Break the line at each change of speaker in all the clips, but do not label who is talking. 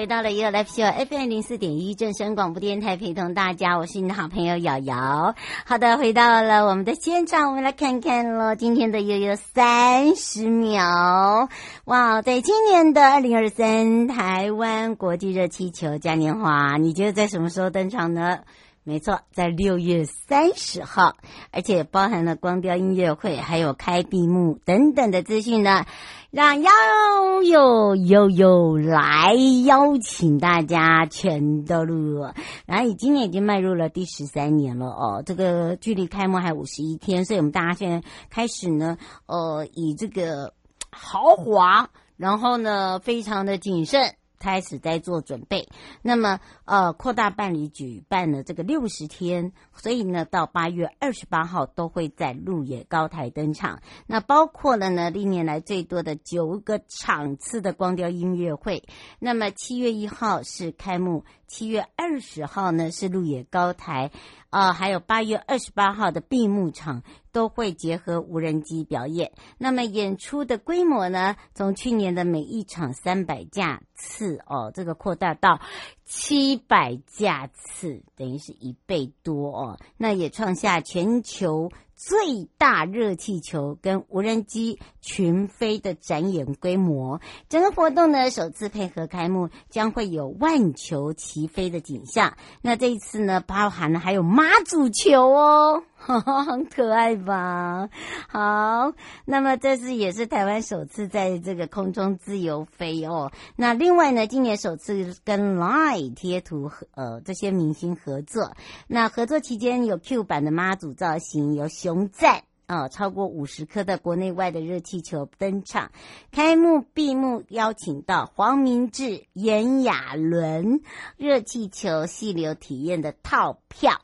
回到了一个 Live Show FM 零四点一正声广播电台，陪同大家，我是你的好朋友瑶瑶。好的，回到了我们的现场，我们来看看喽，今天的悠悠三十秒。哇，在今年的二零二三台湾国际热气球嘉年华，你觉得在什么时候登场呢？没错，在六月三十号，而且包含了光雕音乐会，还有开闭幕等等的资讯呢。让悠悠悠悠来邀请大家全都录，然后今年已经迈入了第十三年了哦，这个距离开幕还有五十一天，所以我们大家现在开始呢，呃，以这个豪华，然后呢，非常的谨慎。开始在做准备，那么呃，扩大办理举办了这个六十天，所以呢，到八月二十八号都会在鹿野高台登场。那包括了呢，历年来最多的九个场次的光雕音乐会。那么七月一号是开幕，七月二十号呢是鹿野高台。啊、呃，还有八月二十八号的闭幕场都会结合无人机表演。那么演出的规模呢，从去年的每一场三百架次哦，这个扩大到七百架次，等于是一倍多哦。那也创下全球。最大热气球跟无人机群飞的展演规模，整个活动呢首次配合开幕，将会有万球齐飞的景象。那这一次呢，包含了还有妈祖球哦。哈哈，很可爱吧？好，那么这次也是台湾首次在这个空中自由飞哦。那另外呢，今年首次跟 LINE 贴图和呃这些明星合作。那合作期间有 Q 版的妈祖造型，有熊赞啊、呃，超过五十颗的国内外的热气球登场。开幕闭幕邀请到黄明志、炎亚纶，热气球细流体验的套票。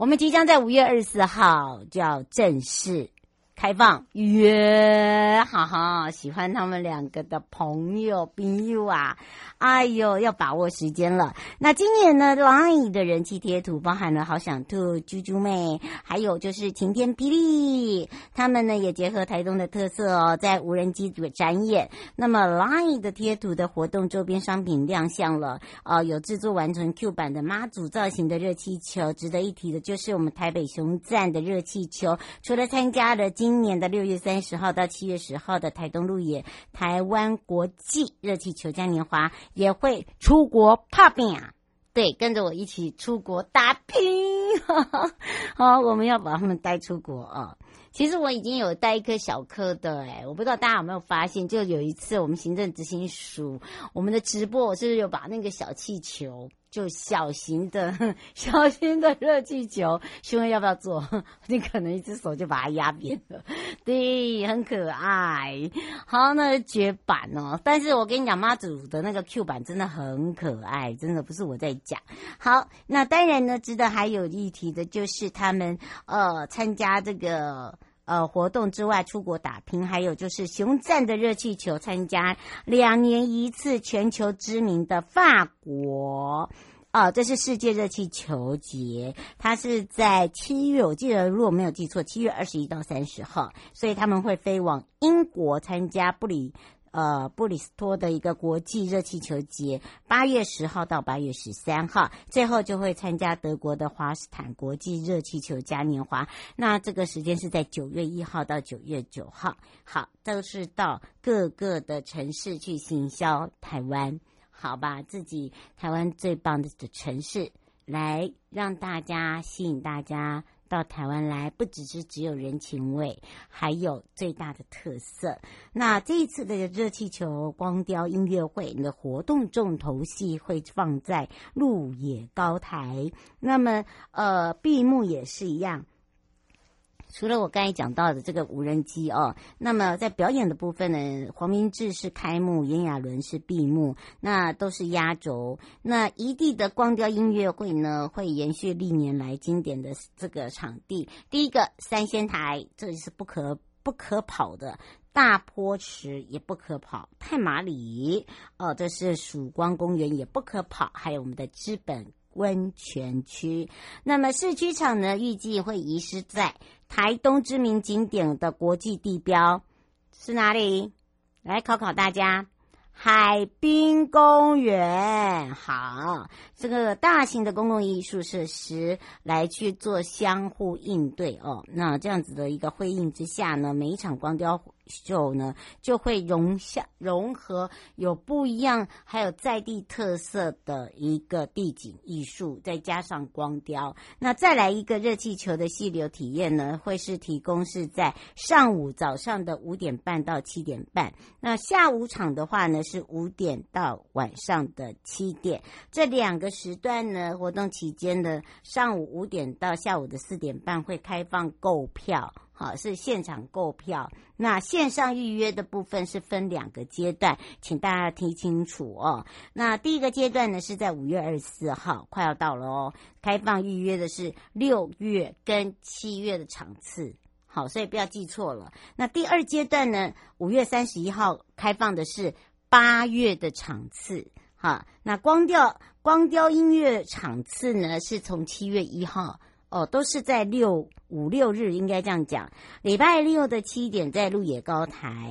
我们即将在五月二十四号就要正式开放约，哈哈，喜欢他们两个的朋友朋友啊，哎呦，要把握时间了。那今年呢，LINE 的人气贴图包含了好想吐、猪猪妹，还有就是晴天霹雳，他们呢也结合台东的特色哦，在无人机组展演。那么 LINE 的贴图的活动周边商品亮相了，呃，有制作完成 Q 版的妈祖造型的热气球。值得一提的就是我们台北熊赞的热气球，除了参加了今今年的六月三十号到七月十号的台东路野台湾国际热气球嘉年华，也会出国打拼啊！对，跟着我一起出国打拼。好，我们要把他们带出国啊！其实我已经有带一颗小颗的哎，我不知道大家有没有发现，就有一次我们行政执行署我们的直播，我是不是有把那个小气球？就小型的、小型的热气球，询问要不要做？你可能一只手就把它压扁了。对，很可爱。好，那绝版哦。但是我跟你讲，妈祖的那个 Q 版真的很可爱，真的不是我在讲。好，那当然呢，值得还有一提的就是他们呃参加这个。呃，活动之外出国打拼，还有就是熊赞的热气球参加两年一次全球知名的法国，啊、这是世界热气球节，它是在七月，我记得如果没有记错，七月二十一到三十号，所以他们会飞往英国参加布里。呃，布里斯托的一个国际热气球节，八月十号到八月十三号，最后就会参加德国的华斯坦国际热气球嘉年华。那这个时间是在九月一号到九月九号，好，都是到各个的城市去行销台湾，好吧？自己台湾最棒的城市，来让大家吸引大家到台湾来，不只是只有人情味，还有最大的特色。那这一次的热气球光雕音乐会你的活动重头戏会放在鹿野高台，那么呃，闭幕也是一样。除了我刚才讲到的这个无人机哦，那么在表演的部分呢，黄明志是开幕，炎亚纶是闭幕，那都是压轴。那一地的光雕音乐会呢，会延续历年来经典的这个场地。第一个三仙台，这里是不可不可跑的；大坡池也不可跑；太麻里哦，这是曙光公园也不可跑；还有我们的资本。温泉区，那么市区场呢，预计会移师在台东知名景点的国际地标是哪里？来考考大家，海滨公园。好，这个大型的公共艺术设施来去做相互应对哦。那这样子的一个会应之下呢，每一场光雕。就呢，就会融下融合有不一样，还有在地特色的一个地景艺术，再加上光雕。那再来一个热气球的细流体验呢，会是提供是在上午早上的五点半到七点半，那下午场的话呢是五点到晚上的七点。这两个时段呢，活动期间的上午五点到下午的四点半会开放购票。好，是现场购票。那线上预约的部分是分两个阶段，请大家听清楚哦。那第一个阶段呢，是在五月二十四号，快要到了哦。开放预约的是六月跟七月的场次，好，所以不要记错了。那第二阶段呢，五月三十一号开放的是八月的场次，好，那光雕光雕音乐场次呢，是从七月一号。哦，都是在六五六日，应该这样讲。礼拜六的七点在鹿野高台，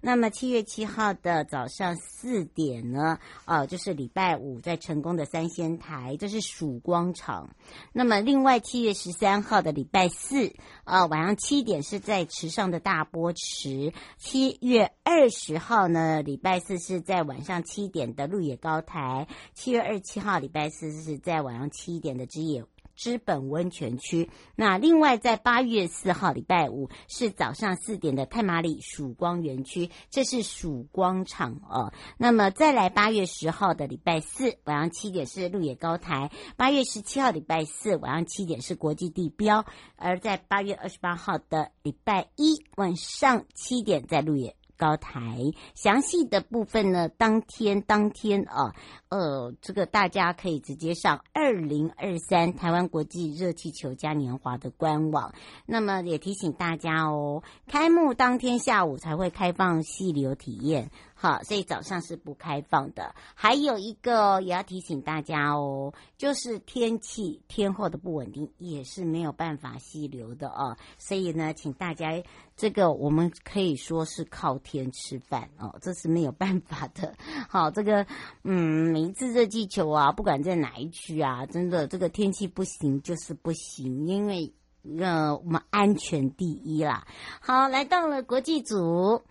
那么七月七号的早上四点呢，哦，就是礼拜五在成功的三仙台，这是曙光场。那么另外七月十三号的礼拜四，啊，晚上七点是在池上的大波池。七月二十号呢，礼拜四是在晚上七点的鹿野高台。七月二十七号礼拜四是在晚上七点的知野。知本温泉区，那另外在八月四号礼拜五是早上四点的太麻里曙光园区，这是曙光场哦。那么再来八月十号的礼拜四晚上七点是鹿野高台，八月十七号礼拜四晚上七点是国际地标，而在八月二十八号的礼拜一晚上七点在鹿野。高台详细的部分呢，当天当天啊，呃，这个大家可以直接上二零二三台湾国际热气球嘉年华的官网。那么也提醒大家哦，开幕当天下午才会开放细流体验。好，所以早上是不开放的。还有一个也要提醒大家哦，就是天气天候的不稳定，也是没有办法细流的哦。所以呢，请大家这个我们可以说是靠天吃饭哦，这是没有办法的。好，这个嗯，每一次热气球啊，不管在哪一区啊，真的这个天气不行就是不行，因为呃，我们安全第一啦。好，来到了国际组。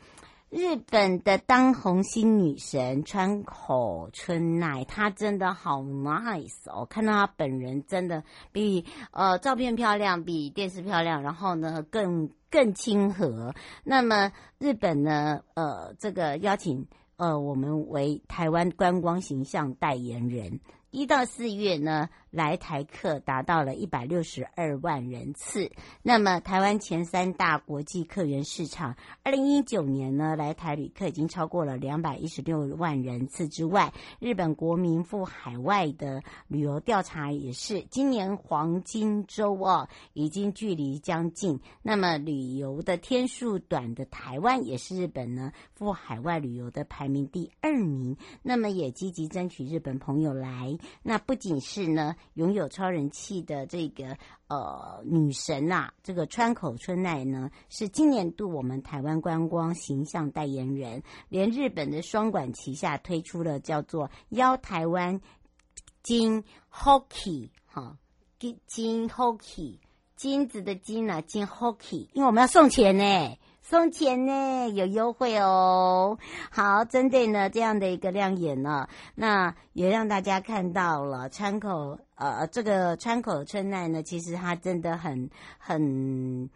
日本的当红新女神川口春奈，她真的好 nice 哦！看到她本人真的比呃照片漂亮，比电视漂亮，然后呢更更亲和。那么日本呢，呃，这个邀请呃我们为台湾观光形象代言人。一到四月呢，来台客达到了一百六十二万人次。那么，台湾前三大国际客源市场，二零一九年呢，来台旅客已经超过了两百一十六万人次之外，日本国民赴海外的旅游调查也是，今年黄金周哦，已经距离将近。那么，旅游的天数短的台湾，也是日本呢赴海外旅游的排名第二名。那么，也积极争取日本朋友来。那不仅是呢，拥有超人气的这个呃女神呐、啊，这个川口春奈呢，是今年度我们台湾观光形象代言人，连日本的双管齐下推出了叫做“邀台湾金 Hockey” 哈，金金 Hockey 金子的金啊，金 Hockey，因为我们要送钱呢。送钱呢，有优惠哦。好，针对呢这样的一个亮眼呢，那也让大家看到了川口呃，这个川口春奈呢，其实他真的很很，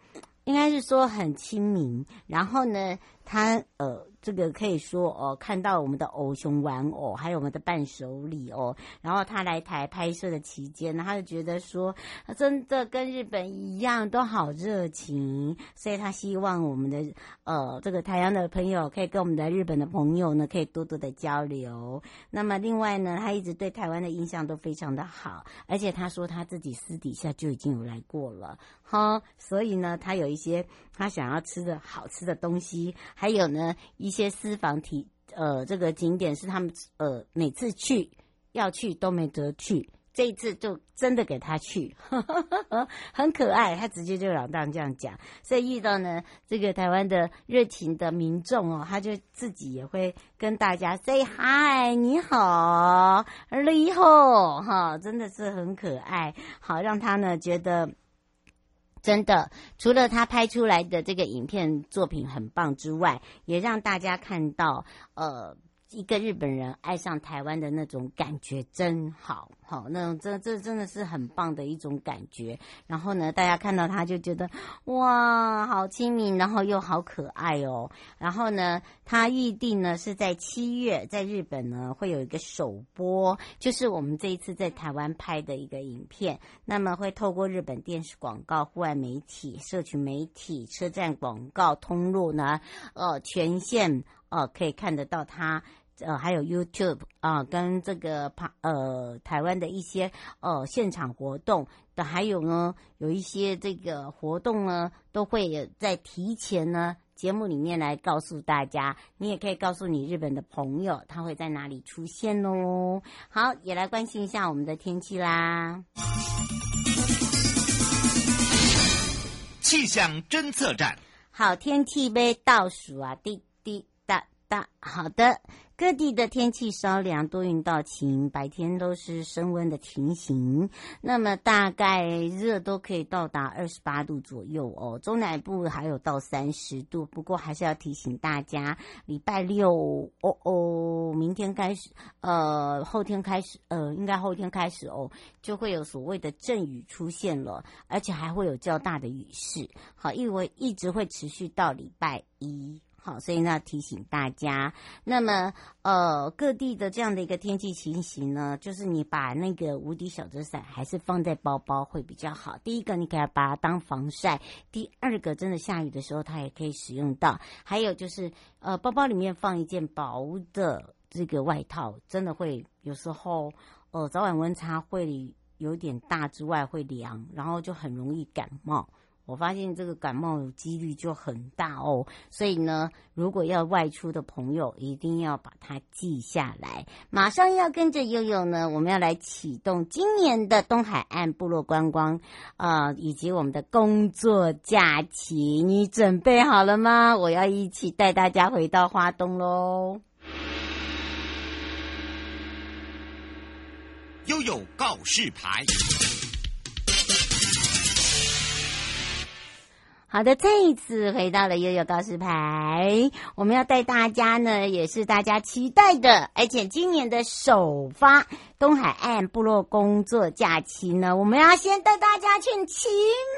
应该是说很亲民。然后呢，他呃。这个可以说哦，看到我们的偶熊玩偶，还有我们的伴手礼哦。然后他来台拍摄的期间，他就觉得说，真的跟日本一样，都好热情。所以他希望我们的呃这个台湾的朋友可以跟我们的日本的朋友呢，可以多多的交流。那么另外呢，他一直对台湾的印象都非常的好，而且他说他自己私底下就已经有来过了哈。所以呢，他有一些他想要吃的好吃的东西，还有呢一些私房体呃，这个景点是他们呃每次去要去都没得去，这一次就真的给他去，呵呵呵很可爱。他直接就老当这样讲，所以遇到呢这个台湾的热情的民众哦，他就自己也会跟大家 say hi，你好，你好，哈，真的是很可爱，好让他呢觉得。真的，除了他拍出来的这个影片作品很棒之外，也让大家看到，呃。一个日本人爱上台湾的那种感觉真好，好，那种这这真的是很棒的一种感觉。然后呢，大家看到他就觉得哇，好亲民，然后又好可爱哦。然后呢，他预定呢是在七月在日本呢会有一个首播，就是我们这一次在台湾拍的一个影片。那么会透过日本电视广告、户外媒体、社群媒体、车站广告通路呢，呃，全线。哦、呃，可以看得到他，呃，还有 YouTube 啊、呃，跟这个呃台湾的一些呃现场活动的，还有呢，有一些这个活动呢，都会在提前呢节目里面来告诉大家。你也可以告诉你日本的朋友，他会在哪里出现哦。好，也来关心一下我们的天气啦。
气象侦测站，
好，天气呗倒数啊，滴滴答答好的，各地的天气稍凉，多云到晴，白天都是升温的情形。那么大概热都可以到达二十八度左右哦，中南部还有到三十度。不过还是要提醒大家，礼拜六哦哦，明天开始，呃，后天开始，呃，应该后天开始哦，就会有所谓的阵雨出现了，而且还会有较大的雨势。好，因为一直会持续到礼拜一。好，所以呢，提醒大家，那么呃，各地的这样的一个天气情形呢，就是你把那个无敌小折伞还是放在包包会比较好。第一个，你可以把它当防晒；第二个，真的下雨的时候它也可以使用到。还有就是，呃，包包里面放一件薄的这个外套，真的会有时候，呃，早晚温差会有点大之外会凉，然后就很容易感冒。我发现这个感冒几率就很大哦，所以呢，如果要外出的朋友，一定要把它记下来。马上要跟着悠悠呢，我们要来启动今年的东海岸部落观光啊、以及我们的工作假期。你准备好了吗？我要一起带大家回到花东喽！
悠悠告示牌。
好的，这一次回到了悠悠告示牌，我们要带大家呢，也是大家期待的，而且今年的首发。东海岸部落工作假期呢，我们要先带大家去奇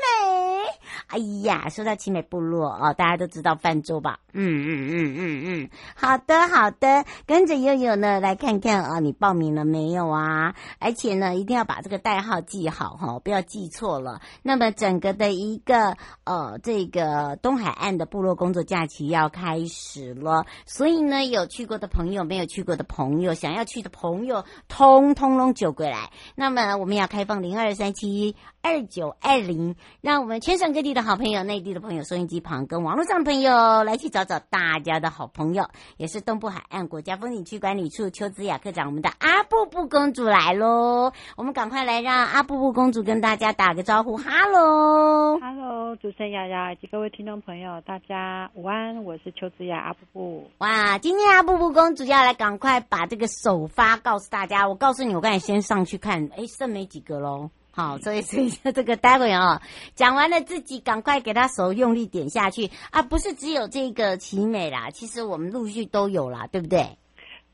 美。哎呀，说到奇美部落哦，大家都知道泛舟吧？嗯嗯嗯嗯嗯，好的好的，跟着悠悠呢来看看啊，你报名了没有啊？而且呢，一定要把这个代号记好哈，不要记错了。那么整个的一个呃，这个东海岸的部落工作假期要开始了，所以呢，有去过的朋友，没有去过的朋友，想要去的朋友，通。通通就过来，那么我们要开放零二三七二九二零，让我们全省各地的好朋友、内地的朋友、收音机旁跟网络上的朋友来去找找大家的好朋友，也是东部海岸国家风景区管理处邱子雅科长，我们的阿布布公主来喽，我们赶快来让阿布布公主跟大家打个招呼，哈喽，
哈喽，主持人雅雅以及各位听众朋友，大家午安，我是邱子雅阿布布。
哇，今天阿布布公主要来赶快把这个首发告诉大家，我告诉。你，我刚才先上去看，哎，剩没几个喽。好，所以所以这个待会啊，讲完了自己赶快给他手用力点下去啊，不是只有这个奇美啦，其实我们陆续都有啦，对不对？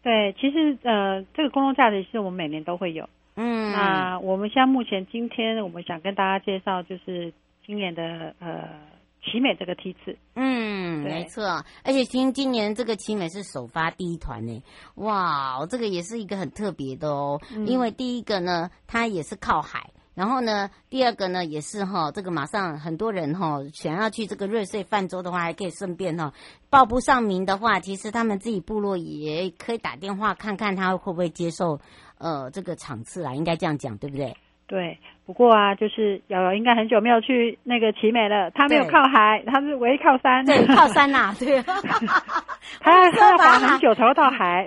对，其实呃，这个公众价值是我们每年都会有。
嗯，
那我们现在目前今天我们想跟大家介绍，就是今年的呃奇美这个梯次。
嗯，没错，而且今今年这个奇美是首发第一团呢，哇，这个也是一个很特别的哦，嗯、因为第一个呢，它也是靠海。然后呢，第二个呢也是哈，这个马上很多人哈想要去这个瑞穗泛舟的话，还可以顺便哈报不上名的话，其实他们自己部落也可以打电话看看他会不会接受呃这个场次啊，应该这样讲对不对？
对。不过啊，就是瑶瑶应该很久没有去那个奇美了。他没有靠海，他是唯一靠山。
对，靠山呐、啊，对。
他要他很久才会到海。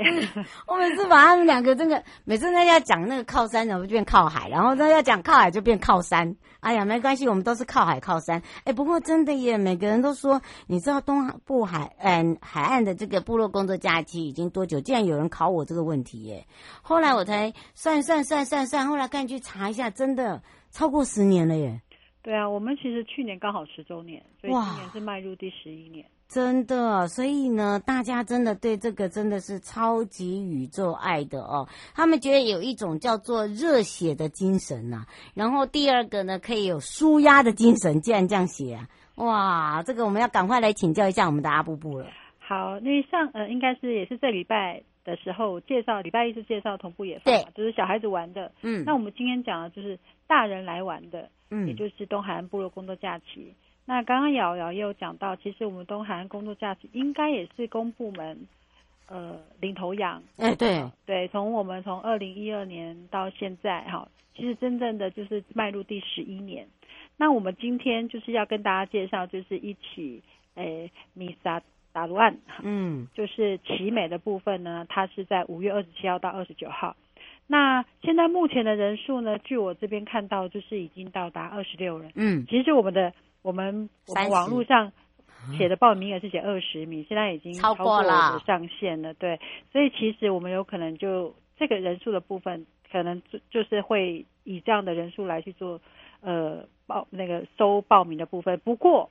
我每次把他们两个真的，每次那要讲那个靠山，然后就变靠海，然后那要讲靠海就变靠山。哎呀，没关系，我们都是靠海靠山。哎，不过真的耶，每个人都说，你知道东部海嗯海岸的这个部落工作假期已经多久？竟然有人考我这个问题耶。后来我才算算算算算，后来赶紧去查一下，真的。超过十年了耶！
对啊，我们其实去年刚好十周年，所以今年是迈入第十一年。
真的，所以呢，大家真的对这个真的是超级宇宙爱的哦。他们觉得有一种叫做热血的精神呐、啊，然后第二个呢，可以有舒压的精神。既然这样写啊，哇，这个我们要赶快来请教一下我们的阿布布了。
好，那上呃，应该是也是这礼拜的时候介绍，礼拜一是介绍同步野放嘛，就是小孩子玩的。嗯，那我们今天讲的就是。大人来玩的，嗯，也就是东海岸部落工作假期。那刚刚瑶瑶也有讲到，其实我们东海岸工作假期应该也是公部门，呃，领头羊。
哎，对，
对，从我们从二零一二年到现在，哈，其实真正的就是迈入第十一年。那我们今天就是要跟大家介绍，就是一起，诶，米萨达鲁岸，嗯，就是奇美的部分呢，它是在五月二十七号到二十九号。那现在目前的人数呢？据我这边看到，就是已经到达二十六人。嗯，其实我们的我们我们网络上写的报名也是写二十名，现在已经超过了上限了。对，所以其实我们有可能就这个人数的部分，可能就就是会以这样的人数来去做呃报那个收报名的部分。不过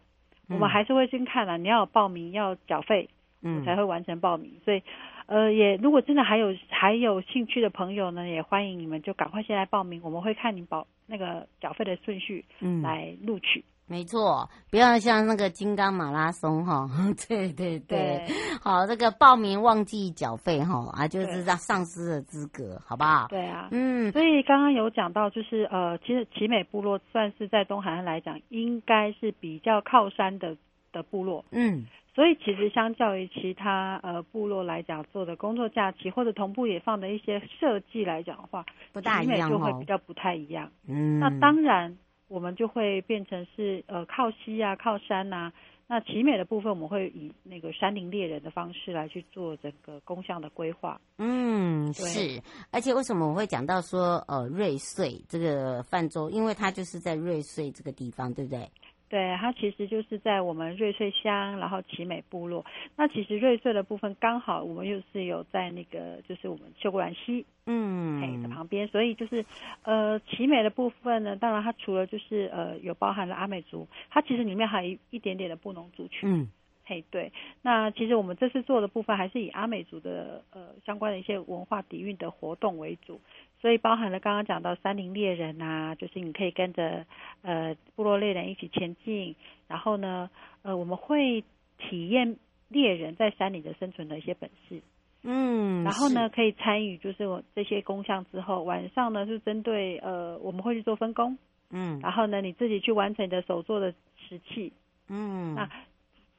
我们还是会先看了，你要报名要缴费，嗯，才会完成报名。所以。呃，也如果真的还有还有兴趣的朋友呢，也欢迎你们就赶快先来报名，我们会看你保那个缴费的顺序，嗯，来录取。
没错，不要像那个金刚马拉松哈，对对对，对。好，这个报名忘记缴费哈啊，就是让丧失了资格，好不好？
对啊，嗯，所以刚刚有讲到，就是呃，其实奇美部落算是在东海岸来讲，应该是比较靠山的的部落，嗯。所以其实相较于其他呃部落来讲做的工作假期或者同步也放的一些设计来讲的话，
不大一样哦，
就会比较不太一样。嗯，那当然我们就会变成是呃靠溪啊靠山呐、啊。那奇美的部分我们会以那个山林猎人的方式来去做整个工项的规划。
嗯，是。而且为什么我会讲到说呃瑞穗这个泛舟，因为它就是在瑞穗这个地方，对不对？
对，它其实就是在我们瑞穗乡，然后奇美部落。那其实瑞穗的部分刚好我们又是有在那个，就是我们秀姑峦溪，嗯，哎的旁边，所以就是呃奇美的部分呢，当然它除了就是呃有包含了阿美族，它其实里面还有一一点点的布农族群。嗯嘿，对，那其实我们这次做的部分还是以阿美族的呃相关的一些文化底蕴的活动为主，所以包含了刚刚讲到山林猎人啊，就是你可以跟着呃部落猎人一起前进，然后呢，呃我们会体验猎人在山里的生存的一些本事，嗯，然后呢可以参与就是我这些工项之后，晚上呢是针对呃我们会去做分工，嗯，然后呢你自己去完成你的手做的石器，嗯，那。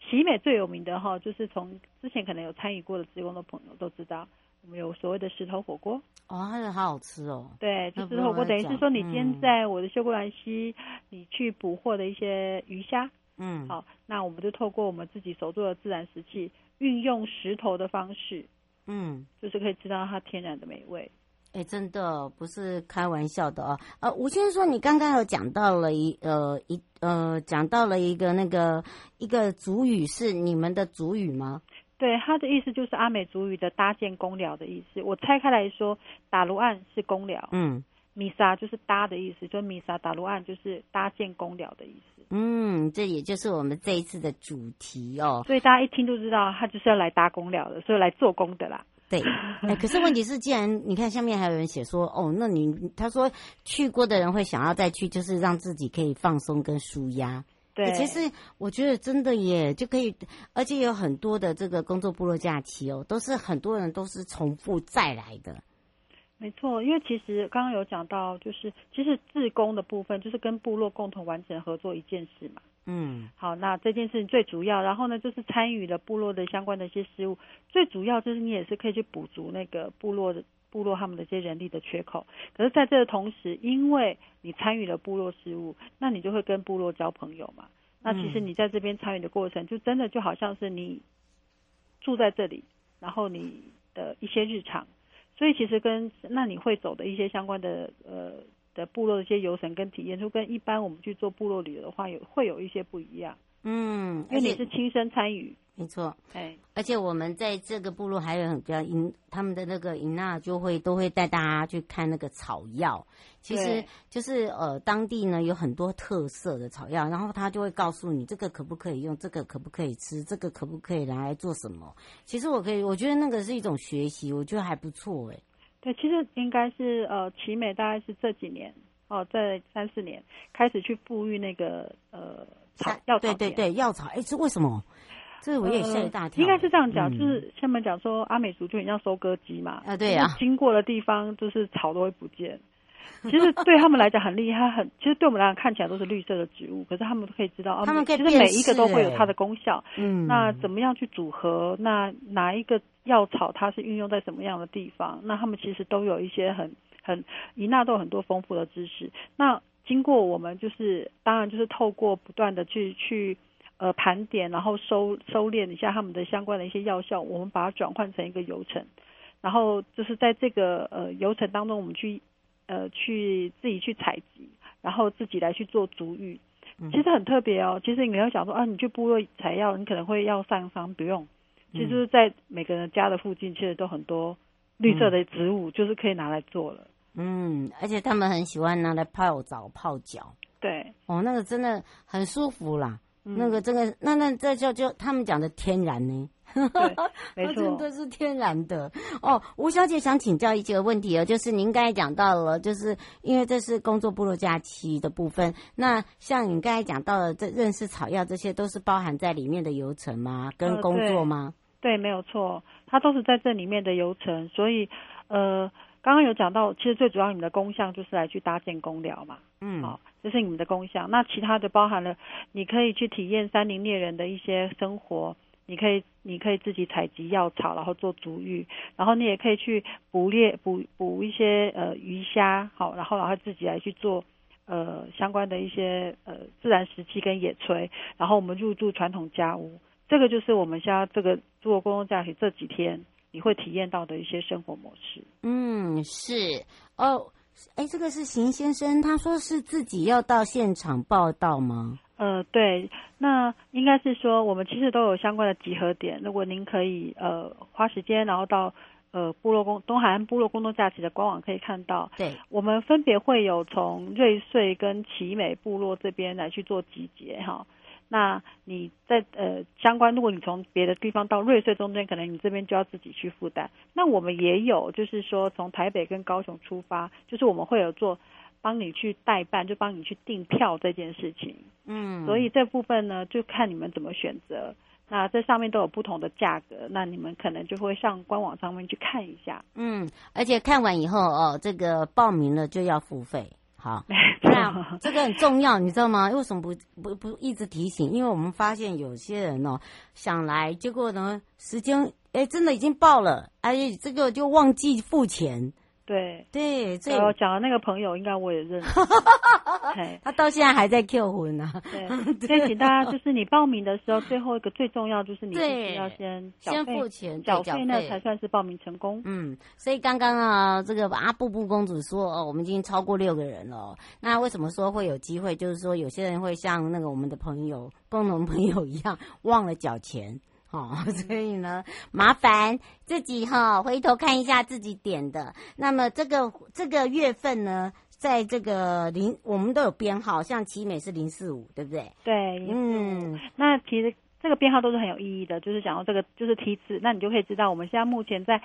奇美最有名的哈，就是从之前可能有参与过的志工的朋友都知道，我们有所谓的石头火锅
哦，那个好好吃哦。
对，就石头火锅等于是说，你今天在我的秀姑峦溪，你去捕获的一些鱼虾，嗯，好，那我们就透过我们自己手做的自然石器，运用石头的方式，嗯，就是可以吃到它天然的美味。
哎，真的不是开玩笑的哦。呃，吴先生说，你刚刚有讲到了一呃一呃讲到了一个那个一个主语是你们的主语吗？
对，他的意思就是阿美族语的搭建工寮的意思。我拆开来说，打卢岸是工寮，嗯，米沙就是搭的意思，就米沙打卢岸就是搭建工寮的意思。
嗯，这也就是我们这一次的主题哦。
所以大家一听就知道，他就是要来搭工寮的，所以来做工的啦。
对，哎，可是问题是，既然你看下面还有人写说，哦，那你他说去过的人会想要再去，就是让自己可以放松跟舒压。对，其实我觉得真的也，就可以，而且有很多的这个工作部落假期哦，都是很多人都是重复再来的。
没错，因为其实刚刚有讲到，就是其实自工的部分，就是跟部落共同完成合作一件事嘛。嗯，好，那这件事情最主要，然后呢，就是参与了部落的相关的一些事务，最主要就是你也是可以去补足那个部落的部落他们的一些人力的缺口。可是在这个同时，因为你参与了部落事务，那你就会跟部落交朋友嘛。那其实你在这边参与的过程，就真的就好像是你住在这里，然后你的一些日常。所以其实跟那你会走的一些相关的呃的部落的一些游程跟体验，就跟一般我们去做部落旅游的话，有会有一些不一样。嗯，因为你是亲身参与。
没错，哎，而且我们在这个部落还有很比较引他们的那个引纳，就会都会带大家去看那个草药。其实就是呃，当地呢有很多特色的草药，然后他就会告诉你这个可不可以用，这个可不可以吃，这个可不可以拿来做什么。其实我可以，我觉得那个是一种学习，我觉得还不错哎。
对，其实应该是呃，奇美大概是这几年哦，在三四年开始去富裕那个呃草药草。
对对对，药草，哎，这为什么？这我也吓一大跳，
呃。应该是这样讲，嗯、就是下面讲说阿美族就很像收割机嘛。
啊，对呀。
经过的地方就是草都会不见。其实对他们来讲很厉害，很其实对我们来讲看起来都是绿色的植物，可是他们都可以知道，他们可以其实每一个都会有它的功效。嗯。那怎么样去组合？那哪一个药草它是运用在什么样的地方？那他们其实都有一些很很伊娜都有很多丰富的知识。那经过我们就是当然就是透过不断的去去。呃，盘点，然后收收敛一下他们的相关的一些药效，我们把它转换成一个流程，然后就是在这个呃流程当中，我们去呃去自己去采集，然后自己来去做足浴，其实很特别哦。其实你要想说啊，你去部落采药，你可能会要上山，不用，其实，在每个人家的附近，其实都很多绿色的植物，就是可以拿来做了。
嗯，而且他们很喜欢拿来泡澡、泡脚。
对，
哦，那个真的很舒服啦。那个这个那那这就就他们讲的天然呢？
对，没错，
真的是天然的哦。吴小姐想请教一个问题哦，就是您刚才讲到了，就是因为这是工作部落假期的部分，那像你刚才讲到的这认识草药，这些都是包含在里面的流程吗？跟工作吗？
呃、对，对，没有错，它都是在这里面的流程。所以呃，刚刚有讲到，其实最主要你们的功效就是来去搭建工寮嘛。嗯，好。这是你们的功效，那其他的包含了，你可以去体验山林猎人的一些生活，你可以你可以自己采集药草，然后做足浴，然后你也可以去捕猎捕捕一些呃鱼虾，好，然后然后自己来去做呃相关的一些呃自然食器跟野炊，然后我们入住传统家屋，这个就是我们现在这个做公共假期这几天你会体验到的一些生活模式。
嗯，是哦。哎，这个是邢先生，他说是自己要到现场报到吗？
呃，对，那应该是说我们其实都有相关的集合点，如果您可以呃花时间，然后到呃部落工东海岸部落工作假期的官网可以看到，
对，
我们分别会有从瑞穗跟奇美部落这边来去做集结哈。那你在呃相关，如果你从别的地方到瑞穗中间，可能你这边就要自己去负担。那我们也有，就是说从台北跟高雄出发，就是我们会有做帮你去代办，就帮你去订票这件事情。嗯，所以这部分呢，就看你们怎么选择。那这上面都有不同的价格，那你们可能就会上官网上面去看一下。
嗯，而且看完以后哦，这个报名了就要付费。好，这样这个很重要，你知道吗？为什么不不不一直提醒？因为我们发现有些人哦想来，结果呢时间哎真的已经报了，哎这个就忘记付钱。
对
对，这
我讲的那个朋友，应该我也认识。
他到现在还在 Q 魂呢。
对，所以请大家 就是你报名的时候，最后一个最重要就是你必须要先
先付钱，
缴费那才算是报名成功。
嗯，所以刚刚啊，这个阿布布公主说哦，我们已经超过六个人了。那为什么说会有机会？就是说有些人会像那个我们的朋友、共同朋友一样忘了缴钱。哦，所以呢，麻烦自己哈、哦，回头看一下自己点的。那么这个这个月份呢，在这个零，我们都有编号，像奇美是零四五，对不对？
对，嗯，那其实这个编号都是很有意义的，就是讲到这个就是梯次，那你就可以知道我们现在目前在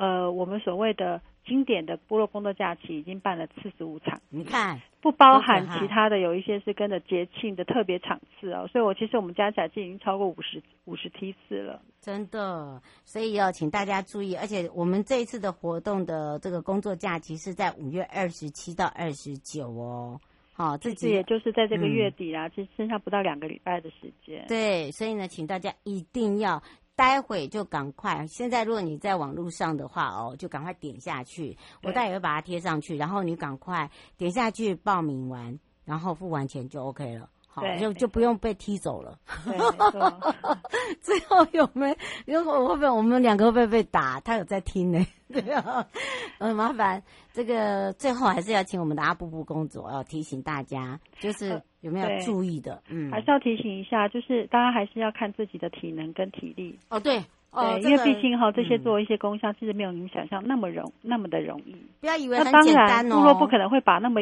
呃，我们所谓的经典的部落工作假期已经办了四十五场，
你看，
不包含其他的，有一些是跟着节庆的特别场次哦。所以我其实我们加起来就已经超过五十五十梯次了，
真的。所以要请大家注意，而且我们这一次的活动的这个工作假期是在五月二十七到二十九哦。好，这
次也就是在这个月底啦，其实剩下不到两个礼拜的时间。
对，所以呢，请大家一定要。待会就赶快！现在如果你在网络上的话哦，就赶快点下去，我待会会把它贴上去，然后你赶快点下去报名完，然后付完钱就 OK 了。好，就就不用被踢走了。最后有没有？如果会不会我们两个会不会被打？他有在听呢。对啊，很麻烦。这个最后还是要请我们的阿布布公主要提醒大家，就是有没有注意的？嗯，
还是要提醒一下，就是大家还是要看自己的体能跟体力。
哦，对，哦，
因为毕竟哈，这些做一些功效，其实没有你们想象那么容那么的容易。
不要以为很简单哦。
部落不可能会把那么。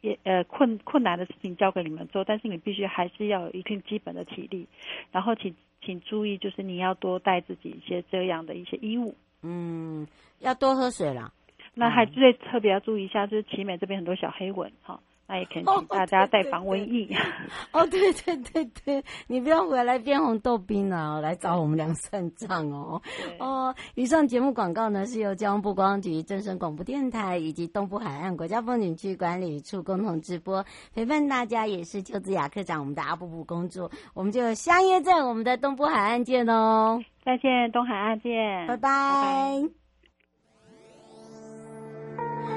也呃困困难的事情交给你们做，但是你必须还是要有一定基本的体力，然后请请注意，就是你要多带自己一些这样的一些衣物，
嗯，要多喝水啦。
那还最特别要注意一下，就是奇美这边很多小黑蚊哈。那也可以请大家带防瘟疫。
哦，对对对对，你不要回来变红豆冰了，来找我们俩算账哦。哦，以上节目广告呢是由交通部观光局、正声广播电台以及东部海岸国家风景区管理处共同直播，陪伴大家也是邱子雅科长，我们的阿布布公主，我们就相约在我们的东部海岸见哦。
再见，东海岸见，
拜拜。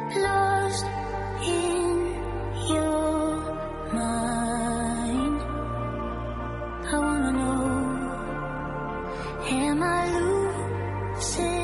拜拜
i want to know Am I losing?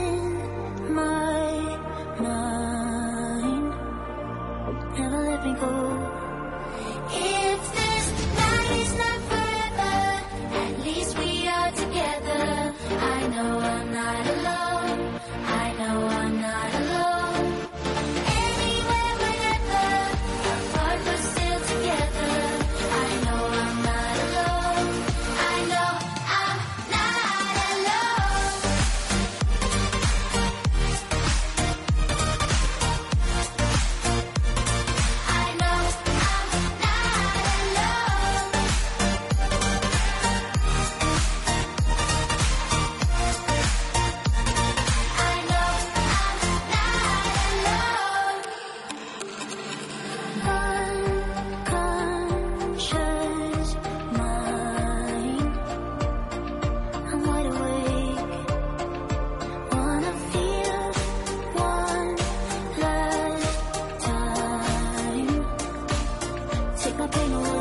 papel no